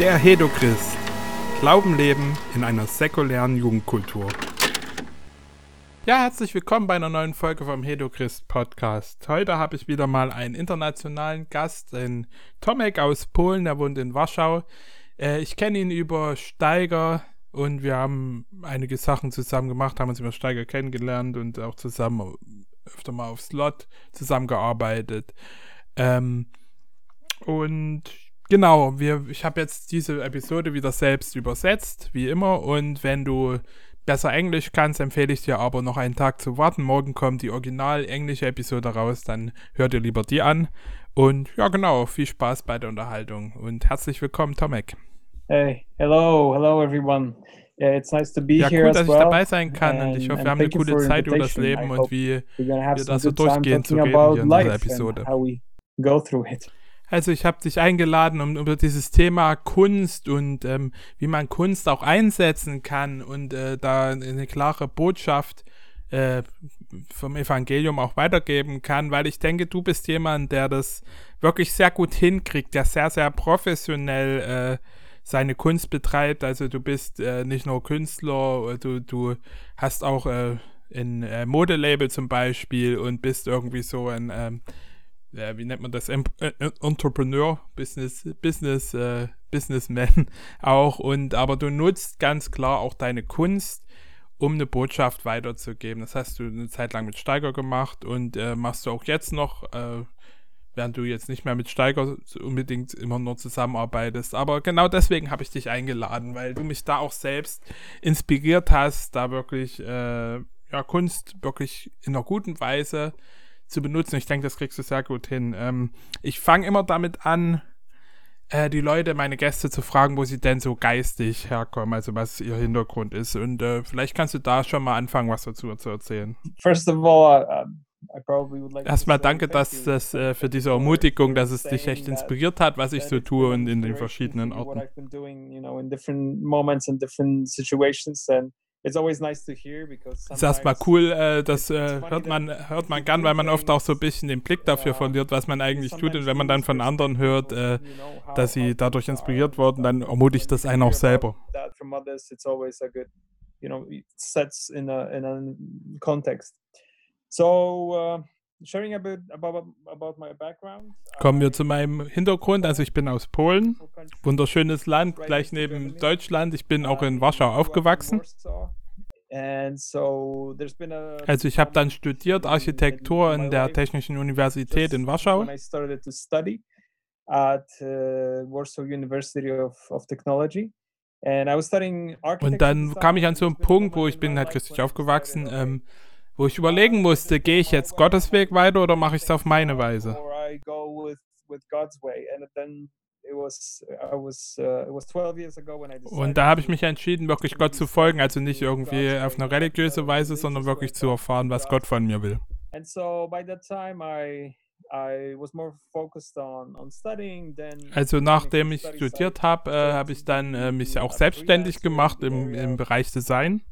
Der Hedochrist. Glauben leben in einer säkulären Jugendkultur. Ja, herzlich willkommen bei einer neuen Folge vom Hedochrist Podcast. Heute habe ich wieder mal einen internationalen Gast, den Tomek aus Polen, der wohnt in Warschau. Äh, ich kenne ihn über Steiger und wir haben einige Sachen zusammen gemacht, haben uns über Steiger kennengelernt und auch zusammen öfter mal auf Slot zusammengearbeitet. Ähm, und genau, wir, ich habe jetzt diese Episode wieder selbst übersetzt, wie immer. Und wenn du besser Englisch kannst, empfehle ich dir aber noch einen Tag zu warten. Morgen kommt die original englische Episode raus, dann hör dir lieber die an. Und ja, genau, viel Spaß bei der Unterhaltung und herzlich willkommen, Tomek. Hey, hello, hello everyone. Yeah, it's nice to be ja, here cool, dass as ich well. dabei sein kann und ich hoffe, wir haben eine coole Zeit über das Leben und wie wir da so durchgehen zu reden hier in dieser Episode. How we go through it. Also ich habe dich eingeladen, um über dieses Thema Kunst und ähm, wie man Kunst auch einsetzen kann und äh, da eine klare Botschaft äh, vom Evangelium auch weitergeben kann, weil ich denke, du bist jemand, der das wirklich sehr gut hinkriegt, der sehr, sehr professionell äh, seine Kunst betreibt. Also du bist äh, nicht nur Künstler, du, du hast auch äh, ein äh, Modelabel zum Beispiel und bist irgendwie so ein ähm, ja, wie nennt man das, em äh, Entrepreneur, Business, Business, äh, Businessman auch. Und aber du nutzt ganz klar auch deine Kunst, um eine Botschaft weiterzugeben. Das hast du eine Zeit lang mit Steiger gemacht und äh, machst du auch jetzt noch, äh, während du jetzt nicht mehr mit Steiger unbedingt immer nur zusammenarbeitest. Aber genau deswegen habe ich dich eingeladen, weil du mich da auch selbst inspiriert hast, da wirklich äh, ja, Kunst wirklich in einer guten Weise zu benutzen. Ich denke, das kriegst du sehr gut hin. Ähm, ich fange immer damit an, äh, die Leute, meine Gäste zu fragen, wo sie denn so geistig herkommen, also was ihr Hintergrund ist. Und äh, vielleicht kannst du da schon mal anfangen, was dazu zu erzählen. First of all, uh, I probably would like Erstmal danke, dass das äh, für diese Ermutigung, dass es dich echt inspiriert hat, was ich so tue und in den verschiedenen Orten. It's always nice to hear because ist erstmal cool, äh, das äh, hört man hört man gern, weil man oft auch so ein bisschen den Blick dafür verliert, was man eigentlich tut. Und wenn man dann von anderen hört, äh, dass sie dadurch inspiriert wurden, dann ermutigt das einen auch selber. So, uh, Kommen wir zu meinem Hintergrund. Also ich bin aus Polen, wunderschönes Land, gleich neben Deutschland. Ich bin auch in Warschau aufgewachsen. Also ich habe dann studiert Architektur in der Technischen Universität in Warschau. Und dann kam ich an so einen Punkt, wo ich bin halt christlich aufgewachsen, ähm, wo ich überlegen musste, gehe ich jetzt Gottes Weg weiter oder mache ich es auf meine Weise? Und da habe ich mich entschieden, wirklich Gott zu folgen, also nicht irgendwie auf eine religiöse Weise, sondern wirklich zu erfahren, was Gott von mir will. Also nachdem ich studiert habe, äh, habe ich dann äh, mich auch selbstständig gemacht im, im Bereich Design.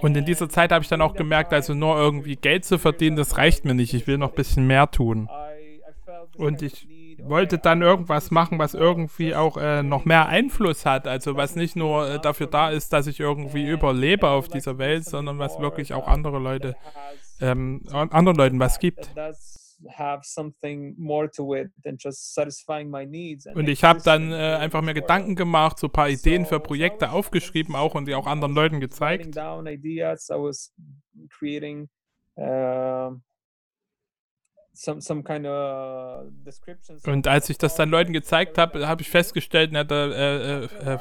Und in dieser Zeit habe ich dann auch gemerkt, also nur irgendwie Geld zu verdienen, das reicht mir nicht. Ich will noch ein bisschen mehr tun. Und ich wollte dann irgendwas machen, was irgendwie auch äh, noch mehr Einfluss hat. Also was nicht nur äh, dafür da ist, dass ich irgendwie überlebe auf dieser Welt, sondern was wirklich auch andere Leute, ähm, anderen Leuten was gibt. Und ich habe dann äh, einfach mir Gedanken gemacht, so ein paar Ideen für Projekte aufgeschrieben auch und die auch anderen Leuten gezeigt. Und als ich das dann Leuten gezeigt habe, habe ich festgestellt, na, da äh, äh,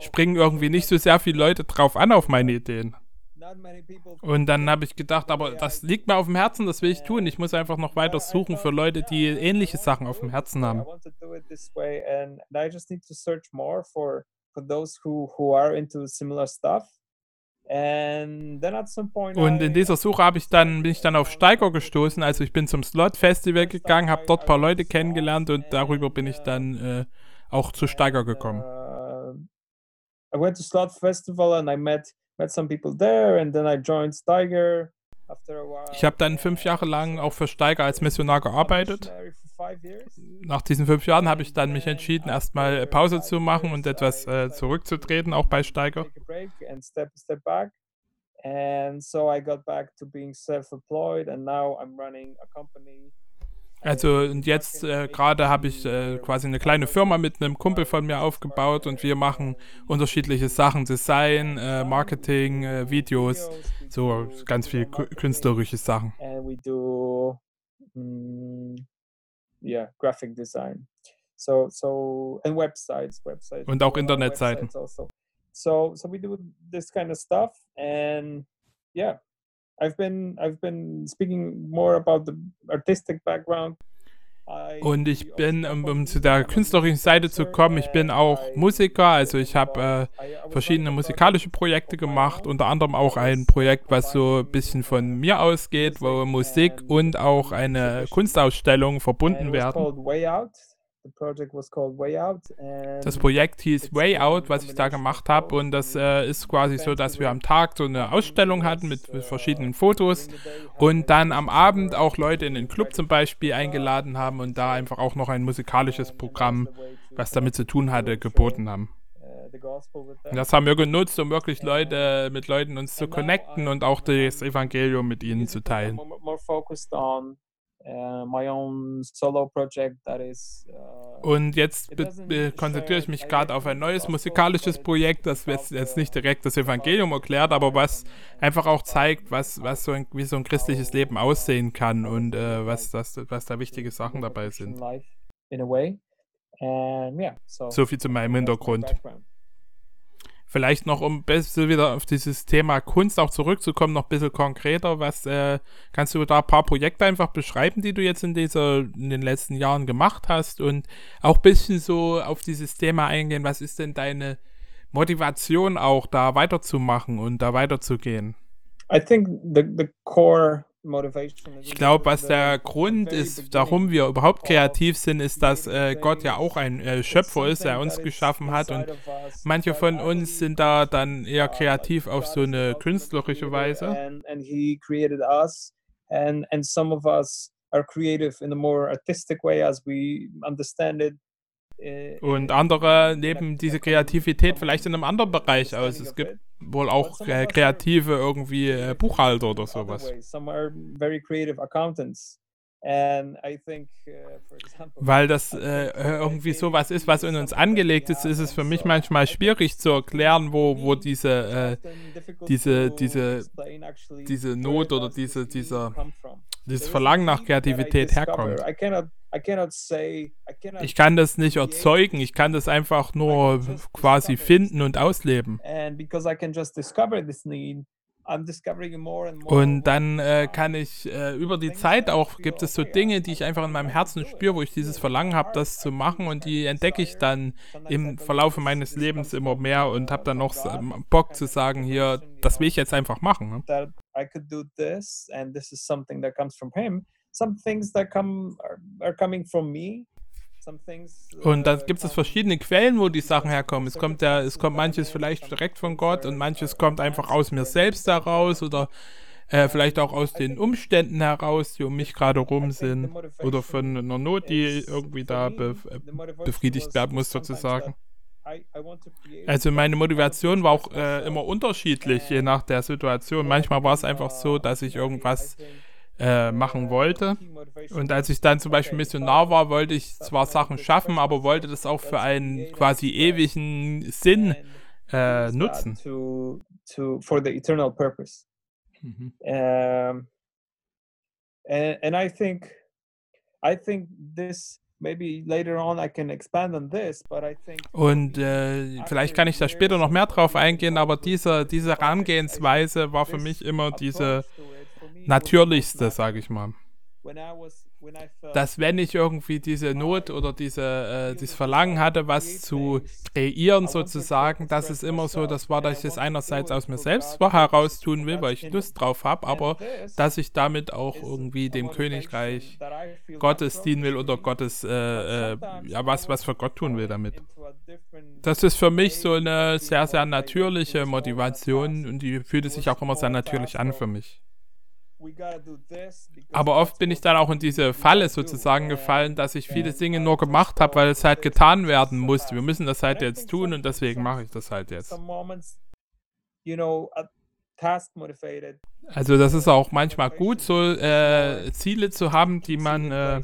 springen irgendwie nicht so sehr viele Leute drauf an auf meine Ideen. Und dann habe ich gedacht, aber das liegt mir auf dem Herzen, das will ich tun. Ich muss einfach noch weiter suchen für Leute, die ähnliche Sachen auf dem Herzen haben. Und in dieser Suche habe ich dann, bin ich dann auf Steiger gestoßen. Also ich bin zum Slot Festival gegangen, habe dort ein paar Leute kennengelernt und darüber bin ich dann äh, auch zu Steiger gekommen. Uh, I went to Slot Festival and I met met some people there and then I joined Steiger. Ich habe dann fünf Jahre lang auch für Steiger als Missionar gearbeitet. nach diesen fünf Jahren habe ich dann mich entschieden, erstmal Pause zu machen und etwas äh, zurückzutreten, auch bei Steiger. And so I got back to being self-employed and now I'm running a company also und jetzt äh, gerade habe ich äh, quasi eine kleine Firma mit einem Kumpel von mir aufgebaut und wir machen unterschiedliche Sachen, Design, äh, Marketing, äh, Videos, so ganz viel künstlerische Sachen. And we do mm, yeah, graphic design. So so and websites, websites. Und auch Internetseiten. Also. So so we do this kind of stuff and yeah, I've been I've been speaking more about the artistic background. Und ich bin, um, um, zu der künstlerischen Seite zu kommen, ich bin auch Musiker, also ich habe äh, verschiedene musikalische Projekte gemacht, unter anderem auch ein Projekt, was so ein bisschen von mir ausgeht, wo Musik und auch eine Kunstausstellung verbunden werden. Das Projekt hieß Way Out, was ich da gemacht habe. Und das äh, ist quasi so, dass wir am Tag so eine Ausstellung hatten mit, mit, verschiedenen Fotos und dann am Abend auch Leute in den Club zum Beispiel eingeladen haben und da einfach auch noch ein musikalisches Programm, was damit zu tun hatte, geboten haben. Und das haben wir genutzt, um wirklich Leute mit Leuten uns zu connecten und auch das Evangelium mit ihnen zu teilen. Uh, my own solo project that is. Uh, und jetzt konzentriere ich mich gerade auf ein neues musikalisches Projekt, das jetzt, jetzt nicht direkt das Evangelium erklärt, aber was einfach auch zeigt, was, was so ein, wie so ein christliches Leben aussehen kann und äh, was, das, was da wichtige Sachen dabei sind. So viel zu meinem Hintergrund. Vielleicht noch, um besser wieder auf dieses Thema Kunst auch zurückzukommen, noch ein bisschen konkreter. Was äh, kannst du da ein paar Projekte einfach beschreiben, die du jetzt in dieser, in den letzten Jahren gemacht hast und auch ein bisschen so auf dieses Thema eingehen. Was ist denn deine Motivation auch, da weiterzumachen und da weiterzugehen? I think the, the core ich glaube, was der Grund ist, warum wir überhaupt kreativ sind, ist, dass äh, Gott ja auch ein äh, Schöpfer ist, der uns geschaffen hat. Und manche von uns sind da dann eher kreativ auf so eine künstlerische Weise. And, and some of us are creative in a more artistic way as we understand it. Äh, und andere leben diese Kreativität vielleicht in einem anderen Bereich aus. Es gibt wohl auch äh, kreative irgendwie äh, Buchhalter oder sowas. Weil das äh, irgendwie sowas ist, was in uns angelegt ist, ist es für mich manchmal schwierig zu erklären, wo, wo diese, äh, diese, diese, diese Not oder diese, dieser, dieses Verlangen nach Kreativität herkommt. Ich kann das nicht erzeugen, ich kann das einfach nur quasi finden und ausleben. Und dann äh, kann ich äh, über die Zeit auch, gibt es so Dinge, die ich einfach in meinem Herzen spüre, wo ich dieses Verlangen habe, das zu machen und die entdecke ich dann im Verlaufe meines Lebens immer mehr und habe dann noch Bock zu sagen, hier, das will ich jetzt einfach machen. Ne? some things that come are, are coming from me. Und da gibt es verschiedene Quellen, wo die Sachen herkommen. Es kommt ja, es kommt manches vielleicht direkt von Gott und manches kommt einfach aus mir selbst heraus oder äh, vielleicht auch aus den Umständen heraus, die um mich gerade rum sind oder von einer Not, die irgendwie da be äh, befriedigt werden muss sozusagen. Also meine Motivation war auch äh, immer unterschiedlich, je nach der Situation. Manchmal war es einfach so, dass ich irgendwas äh, machen wollte. Und als ich dann zum Beispiel Missionar war, wollte ich zwar Sachen schaffen, aber wollte das auch für einen quasi ewigen Sinn äh, nutzen. Mhm. Um, and, and I think, I think this und äh, vielleicht kann ich da später noch mehr drauf eingehen, aber diese, diese Herangehensweise war für mich immer diese Natürlichste, sage ich mal. Dass wenn ich irgendwie diese Not oder diese, äh, dieses Verlangen hatte, was zu kreieren sozusagen, das ist immer so, das war, dass ich es einerseits aus mir selbst heraus tun will, weil ich Lust drauf habe, aber dass ich damit auch irgendwie dem Königreich Gottes dienen will oder Gottes, äh, äh, ja, was, was für Gott tun will damit. Das ist für mich so eine sehr, sehr natürliche Motivation und die fühlt sich auch immer sehr natürlich an für mich. Aber oft bin ich dann auch in diese Falle sozusagen gefallen, dass ich viele Dinge nur gemacht habe, weil es halt getan werden musste. Wir müssen das halt jetzt tun und deswegen mache ich das halt jetzt. Also das ist auch manchmal gut, so äh, Ziele zu haben, die man äh,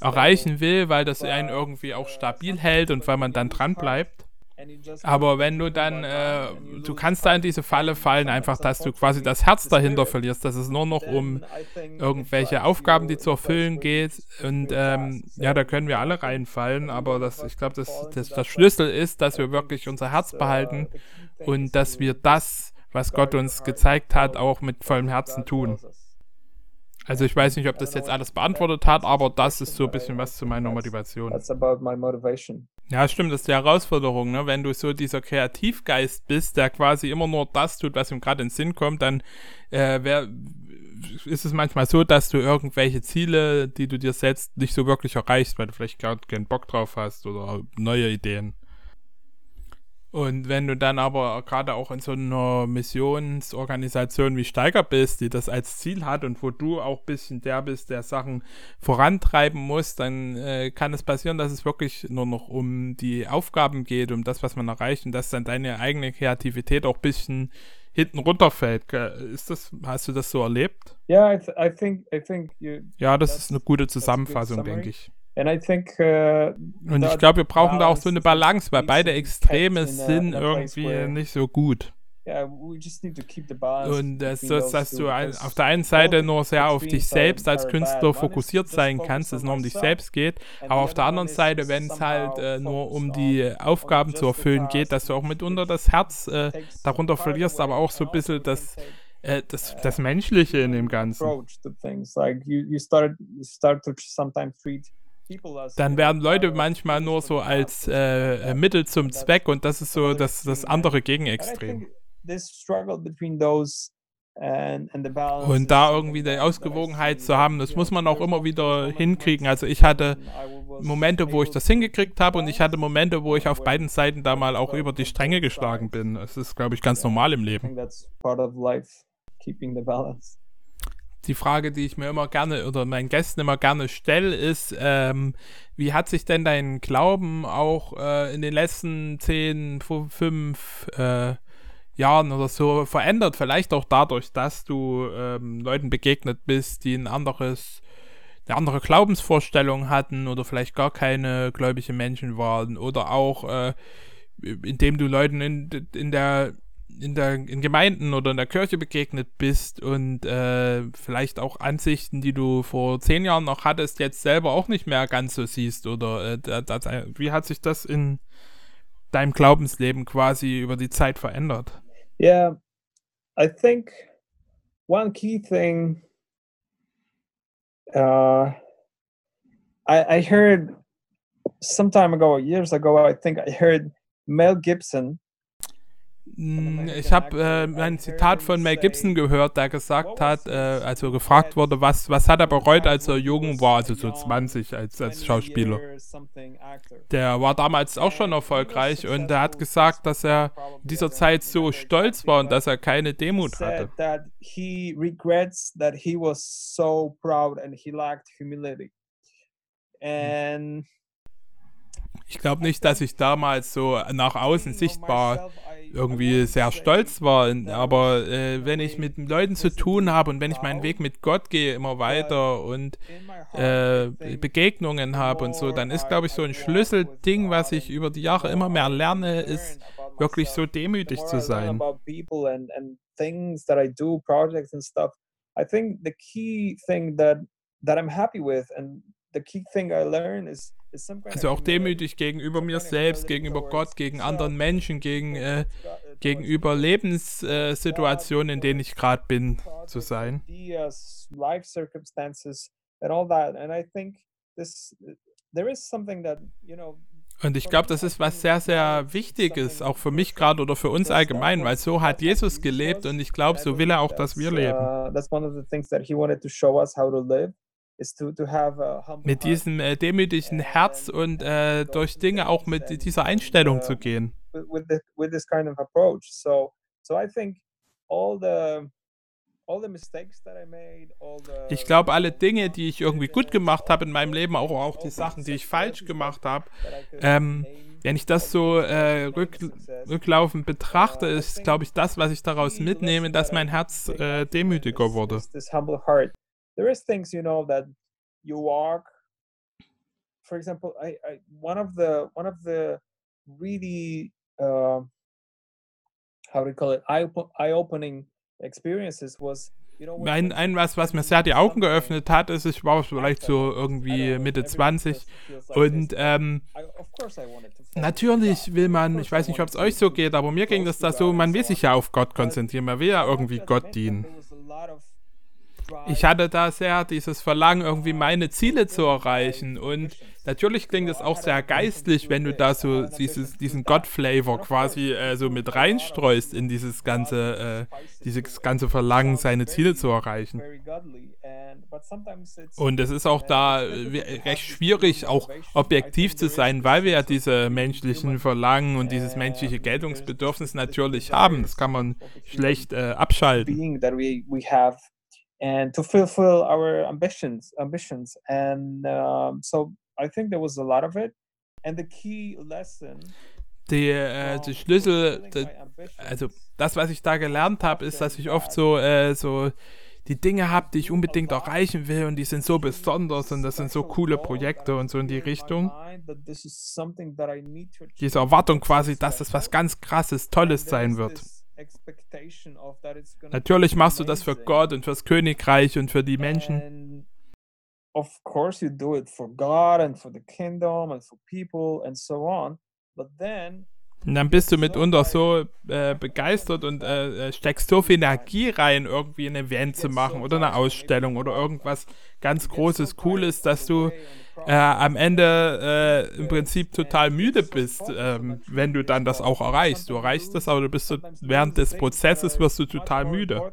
erreichen will, weil das einen irgendwie auch stabil hält und weil man dann dran bleibt. Aber wenn du dann, äh, du kannst da in diese Falle fallen, einfach, dass du quasi das Herz dahinter verlierst, dass es nur noch um irgendwelche Aufgaben, die zu erfüllen geht. Und ähm, ja, da können wir alle reinfallen, aber das, ich glaube, das, das, das Schlüssel ist, dass wir wirklich unser Herz behalten und dass wir das, was Gott uns gezeigt hat, auch mit vollem Herzen tun. Also ich weiß nicht, ob das jetzt alles beantwortet hat, aber das ist so ein bisschen was zu meiner Motivation. Ja, stimmt, das ist die Herausforderung, ne? Wenn du so dieser Kreativgeist bist, der quasi immer nur das tut, was ihm gerade in den Sinn kommt, dann äh, wär, ist es manchmal so, dass du irgendwelche Ziele, die du dir setzt, nicht so wirklich erreichst, weil du vielleicht gerade keinen Bock drauf hast oder neue Ideen. Und wenn du dann aber gerade auch in so einer Missionsorganisation wie Steiger bist, die das als Ziel hat und wo du auch ein bisschen der bist, der Sachen vorantreiben muss, dann äh, kann es passieren, dass es wirklich nur noch um die Aufgaben geht, um das, was man erreicht und dass dann deine eigene Kreativität auch ein bisschen hinten runterfällt. Ist das, hast du das so erlebt? Yeah, I, th I think, I think you, ja, das ist eine gute Zusammenfassung, denke ich. Uh, und ich glaube, wir brauchen da auch so eine Balance, weil beide Extreme sind irgendwie nicht so gut. Und das so, dass du auf der einen Seite nur sehr auf dich selbst als Künstler fokussiert sein kannst, dass es nur um dich selbst geht, aber auf der anderen Seite, wenn es halt äh, nur um die Aufgaben zu erfüllen geht, dass du auch mitunter das Herz äh, darunter verlierst, aber auch so ein bisschen das äh, das, das Menschliche in dem Ganzen dann werden Leute manchmal nur so als äh, Mittel zum Zweck und das ist so das, das andere Gegenextrem. Und da irgendwie die Ausgewogenheit zu haben, das muss man auch immer wieder hinkriegen. Also ich hatte Momente, wo ich das hingekriegt habe und ich hatte Momente, wo ich auf beiden Seiten da mal auch über die Stränge geschlagen bin. Das ist, glaube ich, ganz normal im Leben die Frage, die ich mir immer gerne oder meinen Gästen immer gerne stelle, ist, ähm, wie hat sich denn dein Glauben auch äh, in den letzten 10, 5 äh, Jahren oder so verändert? Vielleicht auch dadurch, dass du ähm, Leuten begegnet bist, die ein anderes, eine andere Glaubensvorstellung hatten oder vielleicht gar keine gläubige Menschen waren oder auch äh, indem du Leuten in, in der in, der, in Gemeinden oder in der Kirche begegnet bist und äh, vielleicht auch Ansichten, die du vor zehn Jahren noch hattest, jetzt selber auch nicht mehr ganz so siehst? Oder äh, das, wie hat sich das in deinem Glaubensleben quasi über die Zeit verändert? Yeah, I think one key thing uh, I, I heard some time ago, years ago, I think I heard Mel Gibson ich habe äh, ein Zitat von Mel Gibson gehört, der gesagt hat, äh, also gefragt wurde, was, was hat er bereut, als er jung war, also so 20 als, als Schauspieler. Der war damals auch schon erfolgreich und er hat gesagt, dass er in dieser Zeit so stolz war und dass er keine Demut hatte. And ich glaube nicht, dass ich damals so nach außen sichtbar irgendwie sehr stolz war, aber äh, wenn ich mit Leuten zu tun habe und wenn ich meinen Weg mit Gott gehe immer weiter und äh, Begegnungen habe und so, dann ist, glaube ich, so ein Schlüsselding, was ich über die Jahre immer mehr lerne, ist wirklich so demütig zu sein. I think the key thing that that I'm happy with and the key thing I learn is also auch demütig gegenüber mir selbst, gegenüber Gott, gegen anderen Menschen, gegen, äh, gegenüber Lebenssituationen, in denen ich gerade bin, zu sein. Und ich glaube, das ist was sehr, sehr Wichtiges, auch für mich gerade oder für uns allgemein, weil so hat Jesus gelebt und ich glaube, so will er auch, dass wir leben. Uh, mit diesem äh, demütigen Herz und äh, durch Dinge auch mit dieser Einstellung zu gehen. Ich glaube, alle Dinge, die ich irgendwie gut gemacht habe in meinem Leben, auch, auch die Sachen, die ich falsch gemacht habe, ähm, wenn ich das so äh, rück, rücklaufend betrachte, ist, glaube ich, das, was ich daraus mitnehme, dass mein Herz äh, demütiger wurde. There is things, you know, that you walk. For example, I, I one of the one of the really uh, how do you call it? Eye-opening experiences was ein, ein was, was mir sehr die Augen geöffnet hat, ist, ich war vielleicht so irgendwie Mitte 20 und ähm, natürlich will man, ich weiß nicht, ob es euch so geht, aber mir ging das da so, man will sich ja auf Gott konzentrieren, man will ja irgendwie Gott dienen ich hatte da sehr dieses Verlangen, irgendwie meine Ziele zu erreichen. Und natürlich klingt es auch sehr geistlich, wenn du da so dieses, diesen God-Flavor quasi äh, so mit reinstreust in dieses ganze, äh, dieses ganze Verlangen, seine Ziele zu erreichen. Und es ist auch da äh, recht schwierig, auch objektiv zu sein, weil wir ja diese menschlichen Verlangen und dieses menschliche Geltungsbedürfnis natürlich haben. Das kann man schlecht äh, abschalten and to fulfill our ambitions ambitions and um, so i think there was a lot of it and the key lesson die, äh, die Schlüssel, die, also das, was ich da gelernt habe, ist, dass ich oft so, äh, so die Dinge habe, die ich unbedingt erreichen will und die sind so besonders und das sind so coole Projekte und so in die Richtung. Diese Erwartung quasi, dass das was ganz krasses, Tolles sein wird. Natürlich machst du das für Gott und fürs Königreich und für die Menschen. Of course you do it for God and for the kingdom and for people and so on. But then und dann bist du mitunter so äh, begeistert und äh, äh, steckst so viel Energie rein, irgendwie ein Event zu machen oder eine Ausstellung oder irgendwas ganz Großes, Cooles, dass du äh, am Ende äh, im Prinzip total müde bist, ähm, wenn du dann das auch erreichst. Du erreichst das, aber du bist so, während des Prozesses wirst du total müde.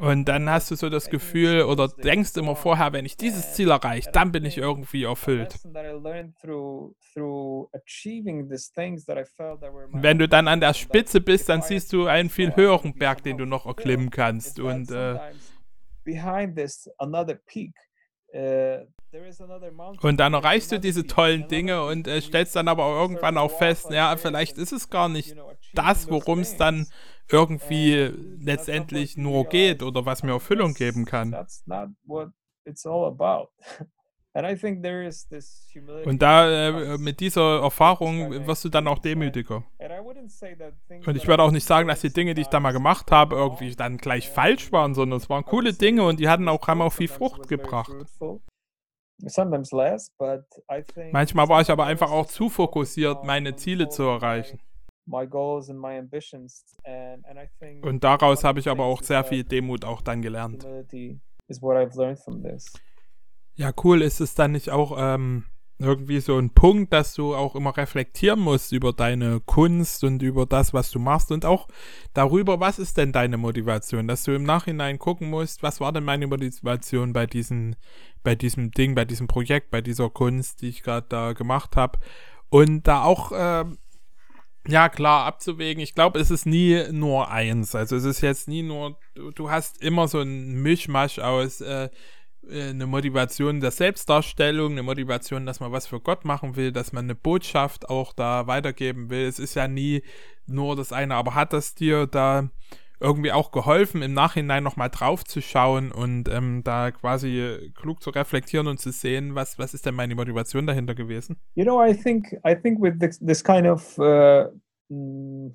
Und dann hast du so das Gefühl oder denkst immer vorher, wenn ich dieses Ziel erreiche, dann bin ich irgendwie erfüllt. Wenn du dann an der Spitze bist, dann siehst du einen viel höheren Berg, den du noch erklimmen kannst. Und äh, behind this another peak. Uh, und dann erreichst du diese tollen Dinge und äh, stellst dann aber irgendwann auch fest, ja, vielleicht ist es gar nicht das, worum es dann irgendwie letztendlich nur geht oder was mir Erfüllung geben kann. Und da äh, mit dieser Erfahrung wirst du dann auch demütiger. Und ich werde auch nicht sagen, dass die Dinge, die ich da mal gemacht habe, irgendwie dann gleich falsch waren, sondern es waren coole Dinge und die hatten auch, haben auch viel Frucht gebracht. Manchmal war ich aber einfach auch zu fokussiert, meine Ziele zu erreichen. Und daraus habe ich aber auch sehr viel Demut auch dann gelernt. Ja, cool. Ist es dann nicht auch ähm, irgendwie so ein Punkt, dass du auch immer reflektieren musst über deine Kunst und über das, was du machst und auch darüber, was ist denn deine Motivation, dass du im Nachhinein gucken musst, was war denn meine Motivation bei diesen, bei diesem Ding, bei diesem Projekt, bei dieser Kunst, die ich gerade da gemacht habe und da auch äh, ja, klar, abzuwägen. Ich glaube, es ist nie nur eins. Also es ist jetzt nie nur, du, du hast immer so ein Mischmasch aus äh, eine Motivation der Selbstdarstellung, eine Motivation, dass man was für Gott machen will, dass man eine Botschaft auch da weitergeben will. Es ist ja nie nur das eine, aber hat das dir da irgendwie auch geholfen, im Nachhinein nochmal drauf zu schauen und ähm, da quasi klug zu reflektieren und zu sehen, was, was ist denn meine Motivation dahinter gewesen? You know, I think I think with this, this kind of uh, Mm,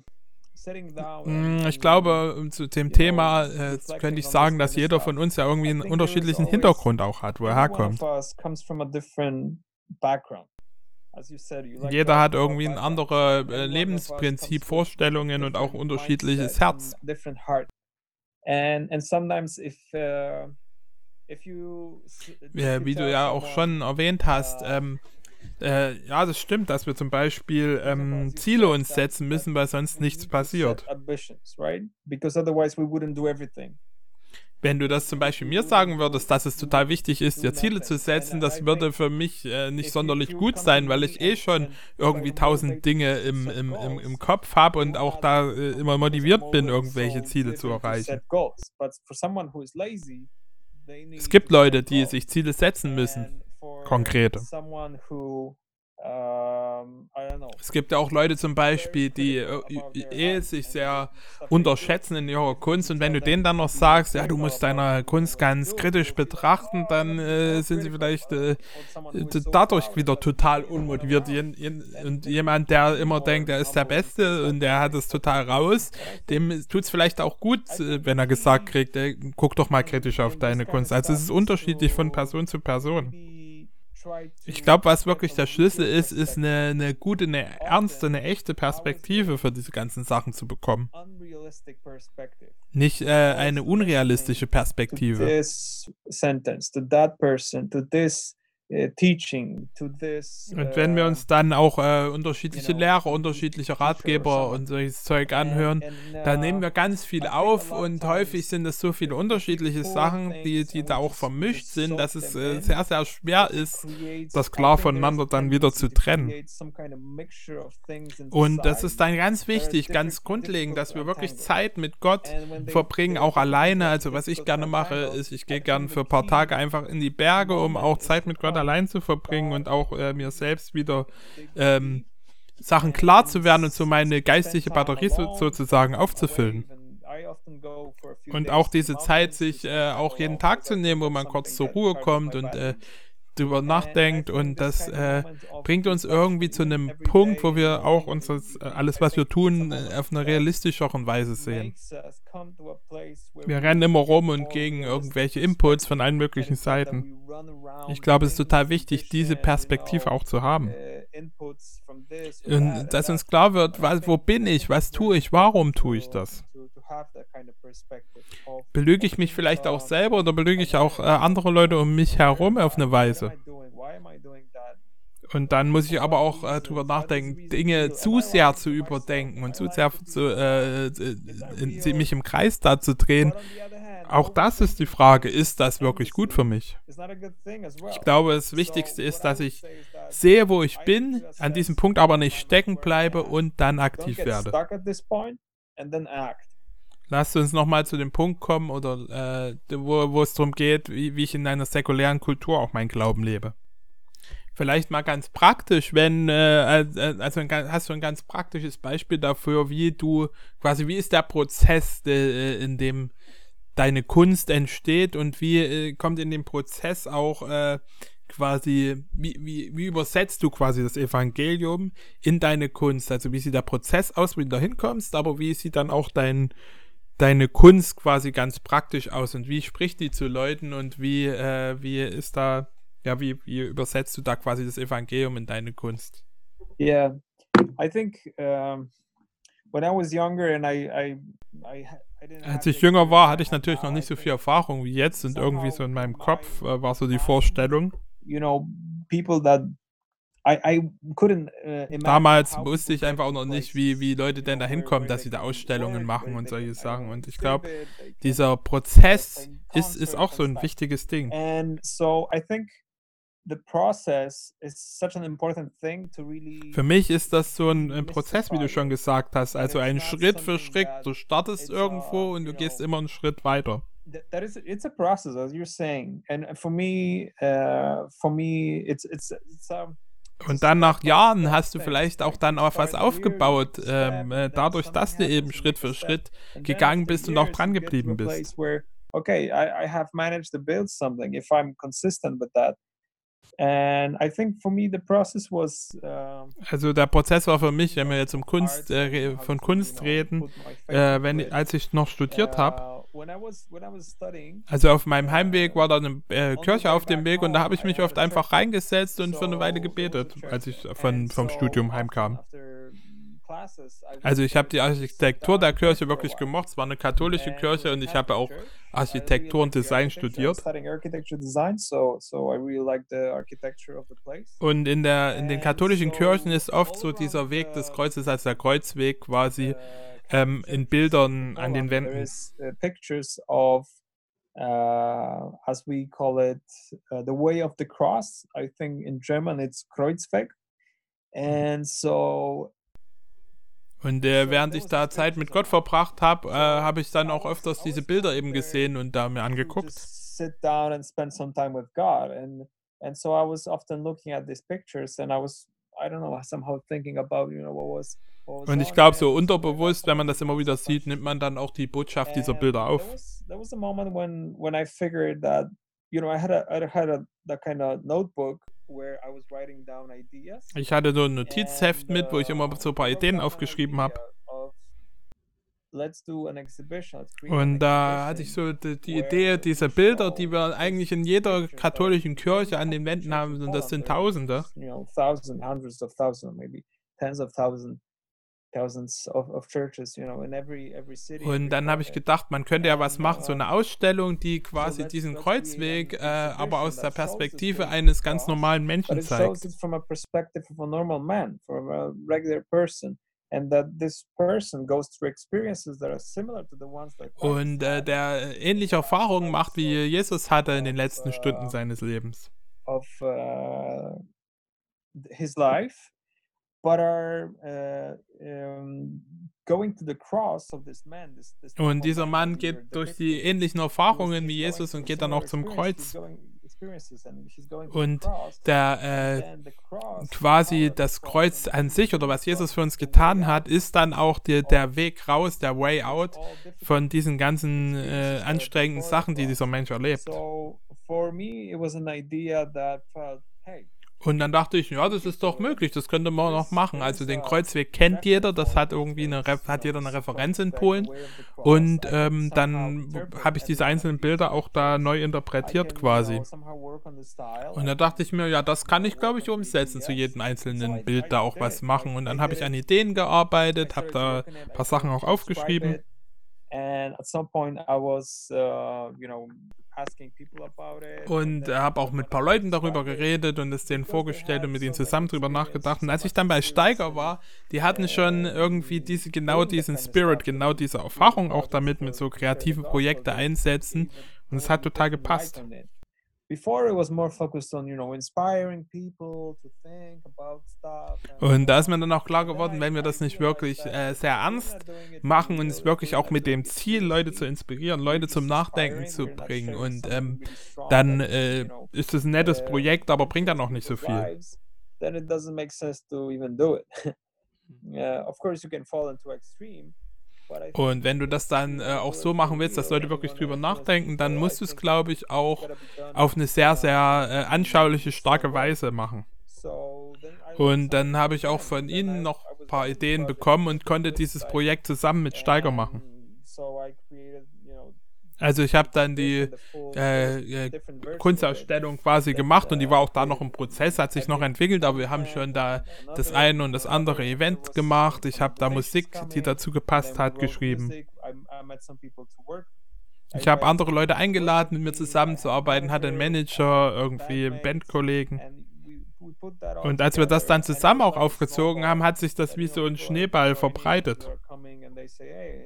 ich glaube, zu dem Thema äh, könnte ich sagen, dass jeder von uns ja irgendwie einen unterschiedlichen Hintergrund auch hat, wo er herkommt. Jeder hat irgendwie ein anderes äh, Lebensprinzip, Vorstellungen und auch unterschiedliches Herz. Ja, wie du ja auch schon erwähnt hast, uh, ähm, äh, ja, das stimmt, dass wir zum Beispiel ähm, Ziele uns setzen müssen, weil sonst nichts passiert. wenn du das zum Beispiel mir sagen würdest, dass es total wichtig ist, dir Ziele zu setzen, das würde für mich äh, nicht sonderlich gut sein, weil ich eh schon irgendwie tausend Dinge im, im, im, im Kopf habe und auch da äh, immer motiviert bin, irgendwelche Ziele zu erreichen. Es gibt Leute, die sich Ziele setzen müssen, konkrete. Es gibt ja auch Leute zum Beispiel, die äh, eh sich sehr unterschätzen in ihrer Kunst und wenn du denen dann noch sagst, ja, du musst deine Kunst ganz kritisch betrachten, dann äh, sind sie vielleicht äh, dadurch wieder total unmotiviert. Und jemand, der immer denkt, er ist der Beste und der hat es total raus, dem tut es vielleicht auch gut, äh, wenn er gesagt kriegt, ey, guck doch mal kritisch auf deine Kunst. Also es ist unterschiedlich von Person zu Person. Ich glaube, was wirklich der Schlüssel ist, ist eine, eine gute, eine ernste, eine echte Perspektive für diese ganzen Sachen zu bekommen. Nicht äh, eine unrealistische Perspektive. This sentence, to that person, to this teaching to this. Und wenn wir uns dann auch äh, unterschiedliche Lehrer, unterschiedliche Ratgeber und solches Zeug anhören, dann nehmen wir ganz viel auf und häufig sind es so viele unterschiedliche Sachen, die, die da auch vermischt sind, dass es äh, sehr, sehr schwer ist, das klar voneinander dann wieder zu trennen. Und das ist dann ganz wichtig, ganz grundlegend, dass wir wirklich Zeit mit Gott verbringen, auch alleine. Also was ich gerne mache, ist, ich gehe gerne für ein paar Tage einfach in die Berge, um auch Zeit mit Gott allein zu verbringen und auch äh, mir selbst wieder ähm, Sachen klar zu werden und so meine geistige Batterie so, sozusagen aufzufüllen. Und auch diese Zeit, sich äh, auch jeden Tag zu nehmen, wo man kurz zur Ruhe kommt und äh, drüber nachdenkt und das äh, bringt uns irgendwie zu einem Punkt, wo wir auch uns das, äh, alles, was wir tun, äh, auf einer realistischeren Weise sehen. Wir rennen immer rum und gegen irgendwelche Inputs von allen möglichen Seiten. Ich glaube, es ist total wichtig, diese Perspektive auch zu haben. Und dass uns klar wird, was, wo bin ich, was tue ich, warum tue ich das? Belüge ich mich vielleicht auch selber oder belüge ich auch äh, andere Leute um mich herum auf eine Weise? Und dann muss ich aber auch äh, drüber nachdenken, Dinge zu sehr zu überdenken und zu sehr zu, äh, in, mich im Kreis da zu drehen. Auch das ist die Frage, ist das wirklich gut für mich? Ich glaube, das Wichtigste ist, dass ich sehe, wo ich bin, an diesem Punkt aber nicht stecken bleibe und dann aktiv werde. Lasst uns nochmal zu dem Punkt kommen, oder äh, wo, wo es darum geht, wie, wie ich in einer säkulären Kultur auch meinen Glauben lebe. Vielleicht mal ganz praktisch, wenn, äh, also ein, hast du ein ganz praktisches Beispiel dafür, wie du, quasi, wie ist der Prozess, de, in dem deine Kunst entsteht und wie äh, kommt in dem Prozess auch äh, quasi, wie, wie, wie übersetzt du quasi das Evangelium in deine Kunst? Also wie sieht der Prozess aus, wie du da hinkommst, aber wie sieht dann auch dein, deine Kunst quasi ganz praktisch aus und wie spricht die zu Leuten und wie, äh, wie ist da, ja, wie, wie übersetzt du da quasi das Evangelium in deine Kunst? Yeah, I think um, when I was younger and I, I, I als ich jünger war, hatte ich natürlich noch nicht so viel Erfahrung wie jetzt und irgendwie so in meinem Kopf äh, war so die Vorstellung. You know, people that I, I couldn't, uh, Damals wusste ich einfach auch noch nicht, wie, wie Leute denn da hinkommen, dass sie da Ausstellungen machen und solche Sachen. Und ich glaube, dieser Prozess ist, ist auch so ein wichtiges Ding. Für mich ist das so ein, ein, Prozess, wie du schon gesagt hast. Also ein Schritt für Schritt. Du startest irgendwo und du gehst immer einen Schritt weiter that is it's a process as you're saying and for me uh, for me it's it's it's um, und dann nach Jahren hast du vielleicht auch dann auf was aufgebaut, ähm, äh, dadurch, dass du eben Schritt für Schritt gegangen bist und auch dran geblieben bist. Okay, I, I have managed to build something if I'm consistent with that. And I think for me the process was. Uh, also der Prozess war für mich, wenn wir jetzt um Kunst äh, von Kunst reden, äh, wenn als ich noch studiert habe also auf meinem Heimweg war da eine äh, Kirche auf dem Weg und da habe ich mich oft einfach reingesetzt und für eine Weile gebetet, als ich von, vom Studium heimkam. Also ich habe die Architektur der Kirche wirklich gemocht. Es war eine katholische Kirche und ich habe auch Architektur und Design studiert. Und in, der, in den katholischen Kirchen ist oft so dieser Weg des Kreuzes als der Kreuzweg quasi ähm, in Bildern an den Wänden. uh, as we call it, uh, the way of the cross. I think in German it's Kreuzweg. And so Und äh, während ich da Zeit mit Gott verbracht habe, äh, habe ich dann auch öfters diese Bilder eben gesehen und da mir angeguckt. sit down and spend some time with God. And and so I was often looking at these pictures and I was I don't know somehow thinking about you know what was Und ich glaube, so unterbewusst, wenn man das immer wieder sieht, nimmt man dann auch die Botschaft dieser Bilder auf. there was a moment when when I figured that you know I had a I had a that kind of notebook where I was writing down ideas. Ich hatte so ein Notizheft mit, wo ich immer uh, so ein paar I wrote Ideen aufgeschrieben habe. Und da hatte ich so die, die Idee, diese Bilder, die wir eigentlich in jeder katholischen Kirche an den Wänden haben, und das sind Tausende. Und dann habe ich gedacht, man könnte ja was machen, so eine Ausstellung, die quasi diesen Kreuzweg, an äh, aber aus exhibition der Perspektive eines ganz cross, normalen but Menschen zeigt. it from a perspective of a normal man, from a regular person, and that this person goes through experiences that are similar to the ones that Christ Und äh, der ähnliche Erfahrungen macht, wie Jesus hatte in den letzten Stunden uh, seines Lebens. of uh, his life, but are uh, um, going to the cross of this man. This, this Und dieser man Mann geht durch die ähnlichen Erfahrungen wie Jesus und geht dann auch zum Kreuz. Und der, äh, quasi das Kreuz an sich oder was Jesus für uns getan hat, ist dann auch die, der Weg raus, der Way out von diesen ganzen äh, anstrengenden Sachen, die dieser. Mensch erlebt. So for me, it was an idea that felt, hey, Und dann dachte ich, ja, das ist doch möglich, das könnte man noch machen. Also den Kreuzweg kennt jeder, das hat irgendwie eine, hat jeder eine Referenz in Polen. Und ähm, dann habe ich diese einzelnen Bilder auch da neu interpretiert quasi. Und da dachte ich mir, ja, das kann ich, glaube ich, umsetzen, zu jedem einzelnen Bild da auch was machen. Und dann habe ich an. Ideen gearbeitet, habe da ein paar Sachen auch aufgeschrieben. And at some point, Und habe auch mit ein paar Leuten darüber geredet und es denen vorgestellt und mit ihnen zusammen drüber nachgedacht. Und als ich dann bei Steiger war, die hatten schon irgendwie diese genau diesen Spirit, genau diese Erfahrung auch damit mit so to share the kreative gospel. Projekte They they einsetzen. Und es hat total gepasst. Und da ist mir dann auch klar geworden, wenn wir das nicht wirklich äh, sehr ernst machen und es wirklich auch mit dem it Ziel, Leute zu inspirieren, Leute zum Nachdenken zu bringen. Und ähm, dann äh, ist es ein nettes uh, Projekt, aber bringt dann auch nicht so viel. then it doesn't make sense to even do it. yeah, of course, you can fall into extreme. Und wenn du das dann äh, auch so machen willst, dass Leute wirklich drüber nachdenken, dann musst du es, glaube ich, auch auf eine sehr, sehr äh, anschauliche, starke. Weise machen. Und dann habe ich auch von ihnen noch ein paar Ideen bekommen und konnte dieses. Projekt zusammen mit Steiger machen. And so I created, you know, Also ich habe dann die äh, äh, it Kunstausstellung quasi gemacht und die war auch da noch im created. Prozess, hat sich noch entwickelt, aber wir haben schon da das eine und das andere Event gemacht. Ich habe da Musik, die dazu gepasst hat, geschrieben. Ich habe andere Leute eingeladen, mit mir zusammenzuarbeiten, hatte einen manager, irgendwie Bandkollegen. Und als wir das dann zusammen auch aufgezogen haben, hat sich das wie so ein Schneeball verbreitet.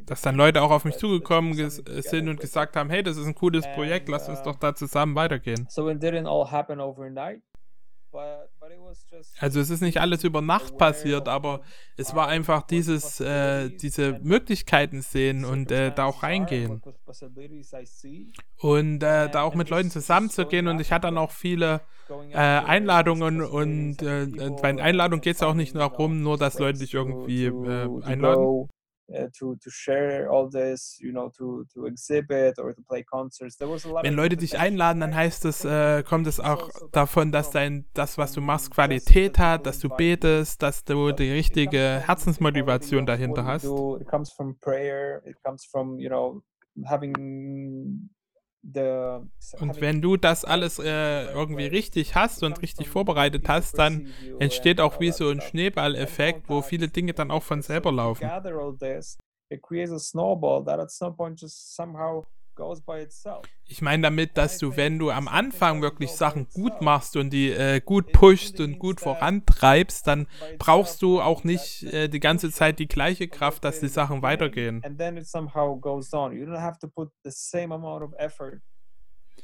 Dass dann Leute auch auf mich zugekommen äh, sind und gesagt haben, hey, das ist ein cooles Projekt, lass uns uh, doch da zusammen weitergehen. so it didn't all happen overnight, but but it was just Also es ist nicht alles über Nacht passiert, aber es war are einfach dieses, äh, diese Möglichkeiten sehen und äh, da auch reingehen. Und äh, da auch mit Leuten zusammenzugehen und ich hatte dann auch viele äh, Einladungen und äh, äh, bei and Einladungen geht es auch nicht darum, nur dass Leute dich irgendwie äh, einladen. Uh, to to share all this, you know, to to exhibit or to play concerts. There was a lot Wenn Leute dich einladen, dann heißt es, äh, kommt es auch davon, dass from dein, das, was du machst, just Qualität hat, dass du betest, dass du die richtige Herzensmotivation dahinter hast. It comes from prayer. It comes from you know having Und wenn du das alles äh, irgendwie richtig hast und richtig vorbereitet hast, dann entsteht auch wie so ein Schneeballeffekt, wo viele Dinge dann auch von selber laufen. Ich meine damit, dass du, wenn du am Anfang wirklich Sachen gut machst und die äh, gut usually und gut vorantreibst, dann brauchst du auch nicht äh, die ganze Zeit die gleiche Kraft, dass die Sachen weitergehen. and then it somehow goes on. You don't have to put the same amount of effort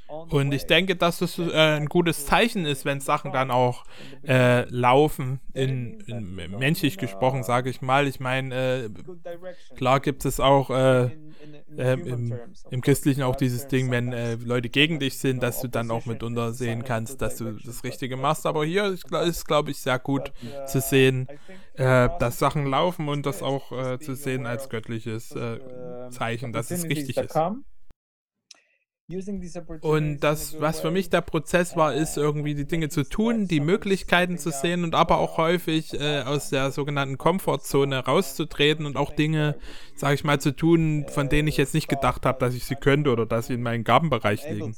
Und ich denke, dass das äh, ein gutes Zeichen ist, wenn Sachen dann auch äh, laufen, in, in, menschlich gesprochen, sage ich mal. Ich meine, äh, klar gibt es auch äh, äh, im, im, Christlichen auch dieses Ding, wenn äh, Leute gegen dich sind, dass du dann auch mitunter sehen kannst, dass du das Richtige machst. Aber hier ist, ist glaube ich, sehr gut zu sehen, dass Sachen laufen und das auch zu sehen als göttliches Zeichen, dass es richtig ist. Und das, was für mich der Prozess war, ist irgendwie die Dinge zu tun, die Möglichkeiten zu sehen und aber auch häufig äh, aus der sogenannten Komfortzone rauszutreten und auch Dinge, sage ich mal, zu tun, von denen ich jetzt nicht gedacht habe, dass ich sie könnte oder dass sie in meinem Gabenbereich liegen.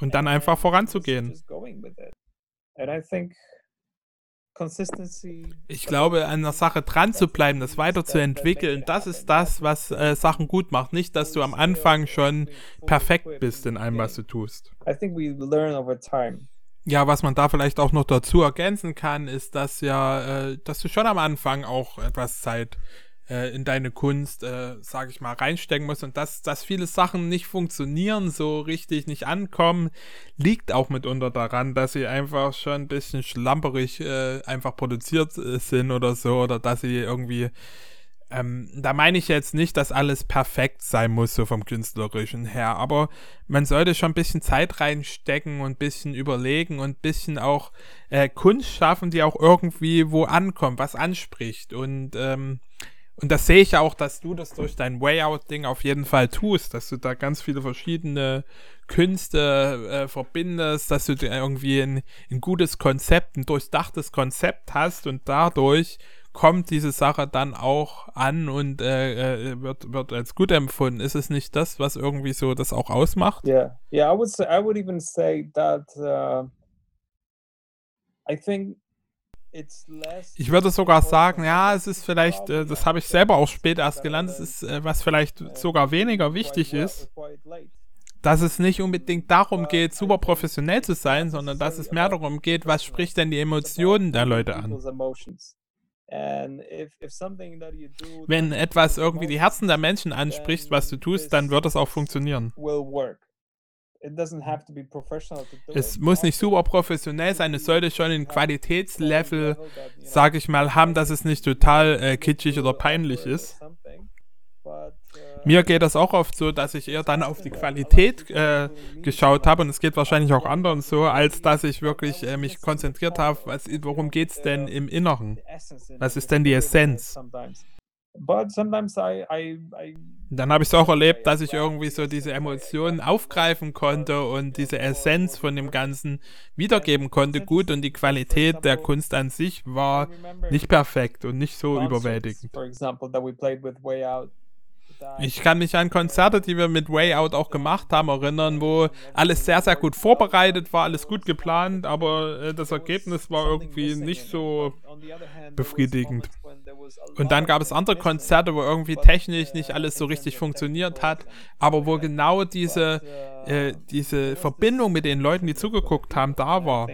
Und dann einfach voranzugehen. And I think ich glaube, an einer Sache dran zu bleiben, das weiterzuentwickeln, das ist das, was äh, Sachen gut macht. Nicht, dass du am Anfang schon perfekt bist in allem, was du tust. Ja, was man da vielleicht auch noch dazu ergänzen kann, ist, dass ja, äh, dass du schon am Anfang auch etwas Zeit äh, in deine Kunst, äh, sage ich mal, reinstecken musst und dass, dass viele Sachen nicht funktionieren, so richtig nicht ankommen, liegt auch mitunter daran, dass sie einfach schon ein bisschen schlamperig äh, einfach produziert äh, sind oder so oder dass sie irgendwie ähm, da meine ich jetzt nicht, dass alles perfekt sein muss, so vom künstlerischen her, aber man sollte schon ein bisschen Zeit reinstecken und ein bisschen überlegen und ein bisschen auch äh, Kunst schaffen, die auch irgendwie wo ankommt, was anspricht. Und ähm, und das sehe ich auch, dass du das durch dein Wayout-Ding auf jeden Fall tust, dass du da ganz viele verschiedene Künste äh, verbindest, dass du irgendwie ein, ein gutes Konzept, ein durchdachtes Konzept hast und dadurch kommt diese Sache dann auch an und äh, äh, wird, wird als gut empfunden. Ist es nicht das, was irgendwie so das auch ausmacht? Yeah. yeah, I would say, I would even say that uh, I think ich würde sogar sagen, ja, es ist vielleicht, äh, das habe ich selber auch später erst gelernt, es ist, äh, was vielleicht sogar weniger wichtig ist, dass es nicht unbedingt darum geht, super professionell zu sein, sondern dass es mehr darum geht, was spricht denn die Emotionen der Leute an. Wenn etwas irgendwie die Herzen der Menschen anspricht, was du tust, dann wird es auch funktionieren. Es muss nicht super professionell sein, es sollte schon ein Qualitätslevel, sag ich mal, haben, dass es nicht total äh, kitschig oder peinlich ist. Uh, Mir geht das auch oft so, dass ich eher dann auf die Qualität äh, geschaut habe und es geht wahrscheinlich auch anderen so, als dass ich wirklich äh, mich konzentriert habe, was, worum geht es denn im Inneren? Was ist denn die Essenz? Dann habe ich es auch erlebt, dass ich irgendwie so diese Emotionen aufgreifen konnte und diese Essenz von dem Ganzen wiedergeben konnte, gut und die Qualität der Kunst an sich war nicht perfekt und nicht so überwältigend. Ich kann mich an Konzerte, die wir mit Way Out auch gemacht haben, erinnern, wo alles sehr, sehr gut vorbereitet war, alles gut geplant, aber äh, das Ergebnis war irgendwie nicht so befriedigend. Und dann gab es andere Konzerte, wo irgendwie technisch nicht alles so richtig funktioniert hat, aber wo genau diese, äh, diese Verbindung mit den Leuten, die zugeguckt haben, da war.